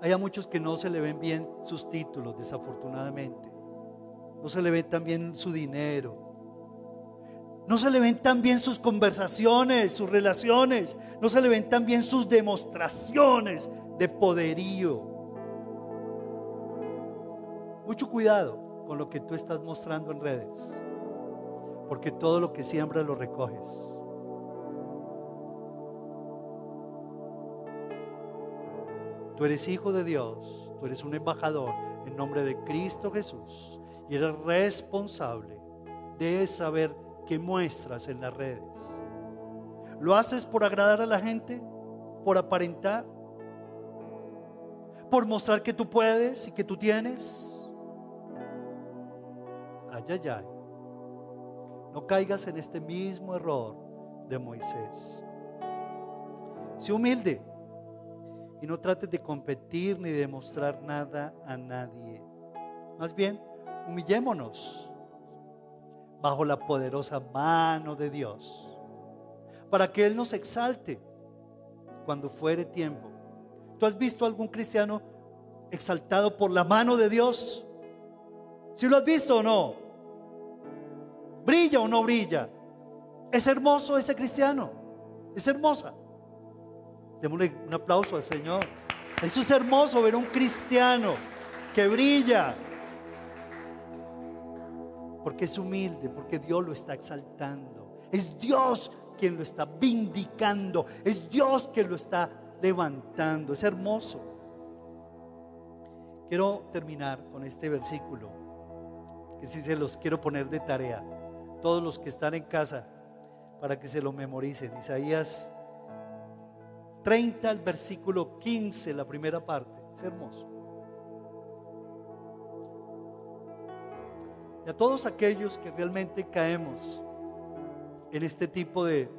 Speaker 1: Hay a muchos que no se le ven bien sus títulos, desafortunadamente. No se le ven tan bien su dinero. No se le ven tan bien sus conversaciones, sus relaciones. No se le ven tan bien sus demostraciones de poderío. Mucho cuidado con lo que tú estás mostrando en redes. Porque todo lo que siembras lo recoges. Tú eres hijo de Dios, tú eres un embajador en nombre de Cristo Jesús y eres responsable de saber qué muestras en las redes. ¿Lo haces por agradar a la gente? ¿Por aparentar? ¿Por mostrar que tú puedes y que tú tienes? Ay, ay, ay. No caigas en este mismo error de Moisés. Sé humilde y no trates de competir ni de mostrar nada a nadie. Más bien, humillémonos bajo la poderosa mano de Dios para que Él nos exalte cuando fuere tiempo. ¿Tú has visto algún cristiano exaltado por la mano de Dios? ¿Si lo has visto o no? ¿Brilla o no brilla? ¿Es hermoso ese cristiano? ¿Es hermosa? Démosle un aplauso al Señor. Esto es hermoso ver un cristiano que brilla. Porque es humilde, porque Dios lo está exaltando. Es Dios quien lo está vindicando. Es Dios quien lo está levantando. Es hermoso. Quiero terminar con este versículo, que si se los quiero poner de tarea, todos los que están en casa, para que se lo memoricen. Isaías 30, el versículo 15, la primera parte. Es hermoso. Y a todos aquellos que realmente caemos en este tipo de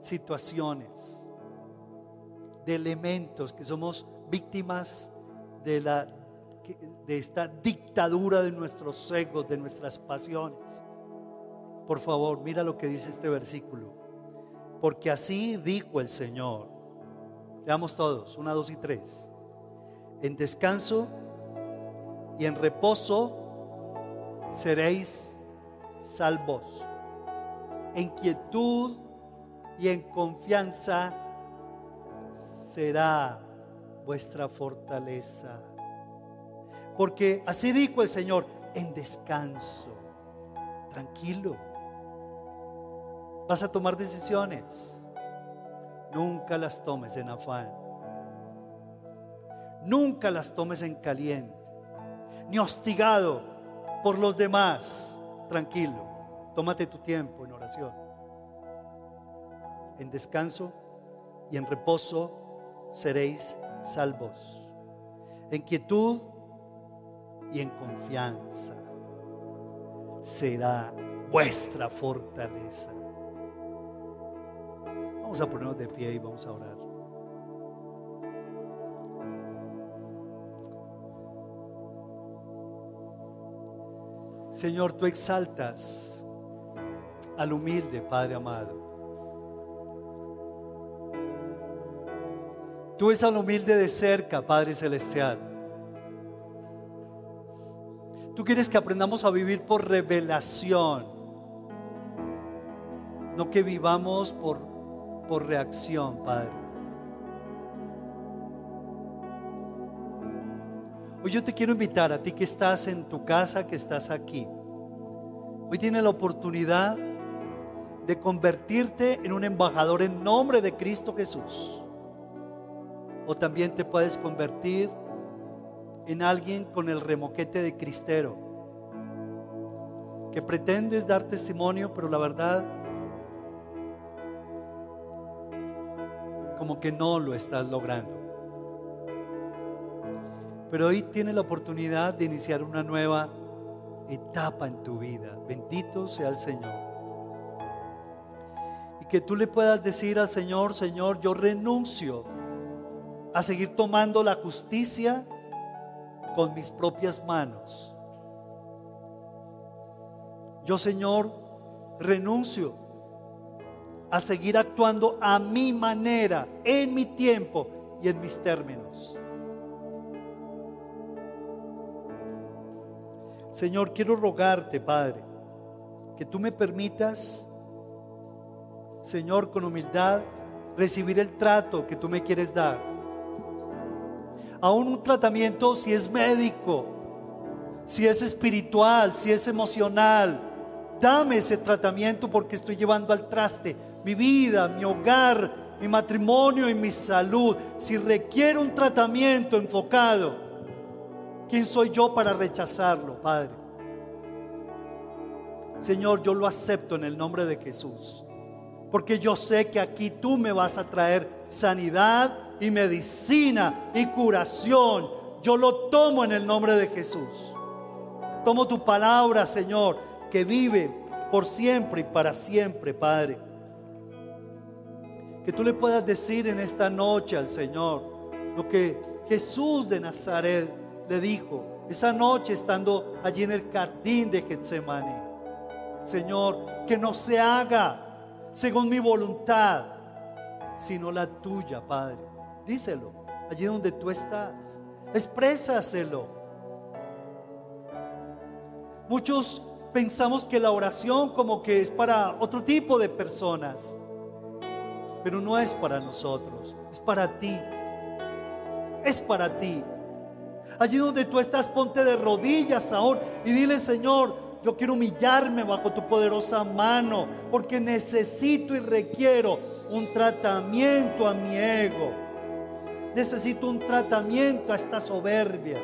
Speaker 1: situaciones, de elementos, que somos víctimas de, la, de esta dictadura de nuestros egos, de nuestras pasiones. Por favor, mira lo que dice este versículo. Porque así dijo el Señor. Veamos todos, una, dos y tres. En descanso y en reposo seréis salvos. En quietud y en confianza será vuestra fortaleza. Porque así dijo el Señor, en descanso, tranquilo. Vas a tomar decisiones. Nunca las tomes en afán. Nunca las tomes en caliente. Ni hostigado por los demás. Tranquilo. Tómate tu tiempo en oración. En descanso y en reposo seréis salvos. En quietud y en confianza será vuestra fortaleza. Vamos a ponernos de pie y vamos a orar. Señor, tú exaltas al humilde Padre amado. Tú ves al humilde de cerca, Padre Celestial. Tú quieres que aprendamos a vivir por revelación, no que vivamos por, por reacción, Padre. Hoy yo te quiero invitar a ti que estás en tu casa, que estás aquí. Hoy tienes la oportunidad de convertirte en un embajador en nombre de Cristo Jesús. O también te puedes convertir en alguien con el remoquete de cristero, que pretendes dar testimonio, pero la verdad como que no lo estás logrando. Pero hoy tienes la oportunidad de iniciar una nueva etapa en tu vida. Bendito sea el Señor. Y que tú le puedas decir al Señor, Señor, yo renuncio a seguir tomando la justicia con mis propias manos. Yo, Señor, renuncio a seguir actuando a mi manera, en mi tiempo y en mis términos. Señor, quiero rogarte, Padre, que tú me permitas, Señor, con humildad, recibir el trato que tú me quieres dar aún un tratamiento si es médico, si es espiritual, si es emocional. Dame ese tratamiento porque estoy llevando al traste mi vida, mi hogar, mi matrimonio y mi salud. Si requiere un tratamiento enfocado, ¿quién soy yo para rechazarlo, Padre? Señor, yo lo acepto en el nombre de Jesús. Porque yo sé que aquí tú me vas a traer sanidad, y medicina y curación. Yo lo tomo en el nombre de Jesús. Tomo tu palabra, Señor, que vive por siempre y para siempre, Padre. Que tú le puedas decir en esta noche al Señor lo que Jesús de Nazaret le dijo esa noche estando allí en el jardín de Getsemaní. Señor, que no se haga según mi voluntad, sino la tuya, Padre. Díselo, allí donde tú estás. Exprésaselo. Muchos pensamos que la oración como que es para otro tipo de personas, pero no es para nosotros. Es para ti. Es para ti. Allí donde tú estás, ponte de rodillas ahora y dile, Señor, yo quiero humillarme bajo tu poderosa mano porque necesito y requiero un tratamiento a mi ego. Necesito un tratamiento a esta soberbia,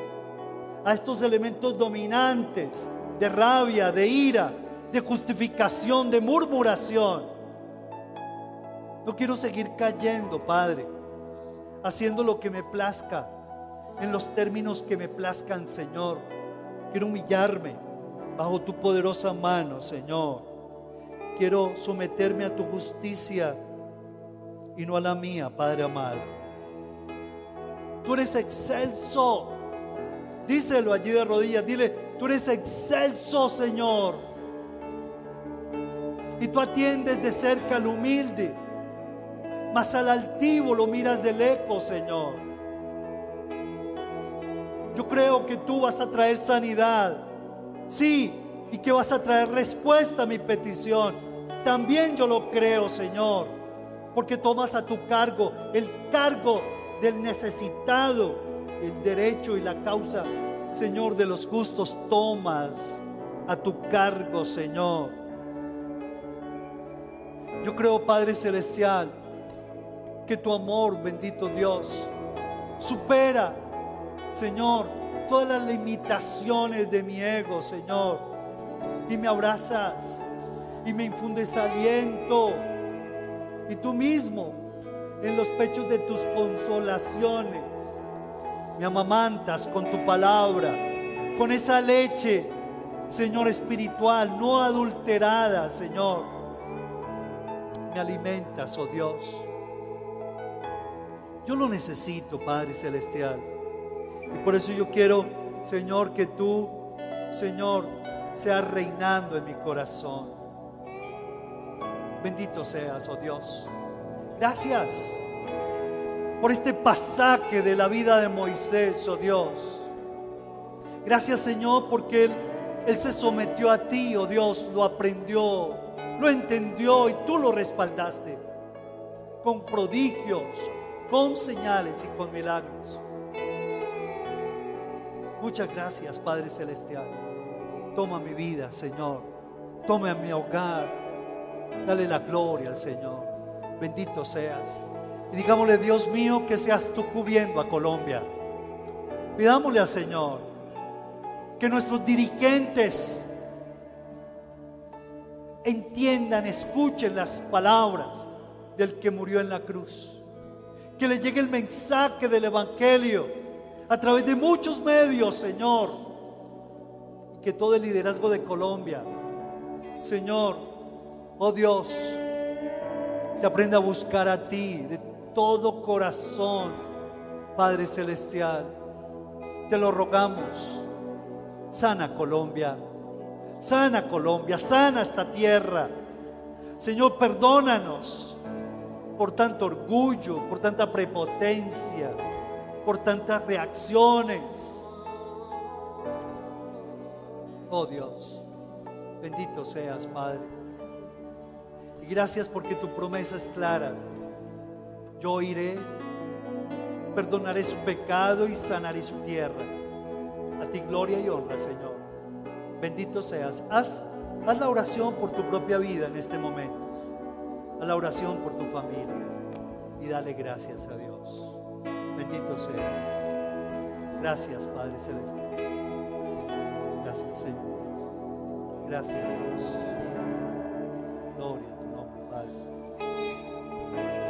Speaker 1: a estos elementos dominantes de rabia, de ira, de justificación, de murmuración. No quiero seguir cayendo, Padre, haciendo lo que me plazca, en los términos que me plazcan, Señor. Quiero humillarme bajo tu poderosa mano, Señor. Quiero someterme a tu justicia y no a la mía, Padre amado. Tú eres excelso. Díselo allí de rodillas. Dile, tú eres excelso, Señor. Y tú atiendes de cerca al humilde. Mas al altivo lo miras de lejos, Señor. Yo creo que tú vas a traer sanidad. Sí, y que vas a traer respuesta a mi petición. También yo lo creo, Señor. Porque tomas a tu cargo el cargo del necesitado, el derecho y la causa, Señor, de los justos, tomas a tu cargo, Señor. Yo creo, Padre Celestial, que tu amor, bendito Dios, supera, Señor, todas las limitaciones de mi ego, Señor. Y me abrazas y me infundes aliento. Y tú mismo en los pechos de tus consolaciones. Me amamantas con tu palabra, con esa leche, Señor espiritual, no adulterada, Señor. Me alimentas, oh Dios. Yo lo necesito, Padre Celestial. Y por eso yo quiero, Señor, que tú, Señor, seas reinando en mi corazón. Bendito seas, oh Dios. Gracias por este pasaje de la vida de Moisés, oh Dios. Gracias Señor porque él, él se sometió a ti, oh Dios, lo aprendió, lo entendió y tú lo respaldaste con prodigios, con señales y con milagros. Muchas gracias, Padre Celestial. Toma mi vida, Señor. Tome a mi hogar. Dale la gloria al Señor bendito seas. Y digámosle, Dios mío, que seas tú cubriendo a Colombia. Pidámosle al Señor que nuestros dirigentes entiendan, escuchen las palabras del que murió en la cruz. Que le llegue el mensaje del Evangelio a través de muchos medios, Señor. Que todo el liderazgo de Colombia, Señor, oh Dios, que aprenda a buscar a ti de todo corazón, Padre Celestial. Te lo rogamos. Sana Colombia, sana Colombia, sana esta tierra. Señor, perdónanos por tanto orgullo, por tanta prepotencia, por tantas reacciones. Oh Dios, bendito seas, Padre gracias porque tu promesa es clara. Yo iré, perdonaré su pecado y sanaré su tierra. A ti gloria y honra, Señor. Bendito seas. Haz, haz la oración por tu propia vida en este momento. Haz la oración por tu familia. Y dale gracias a Dios. Bendito seas. Gracias, Padre Celestial. Gracias, Señor. Gracias, Dios. Gloria.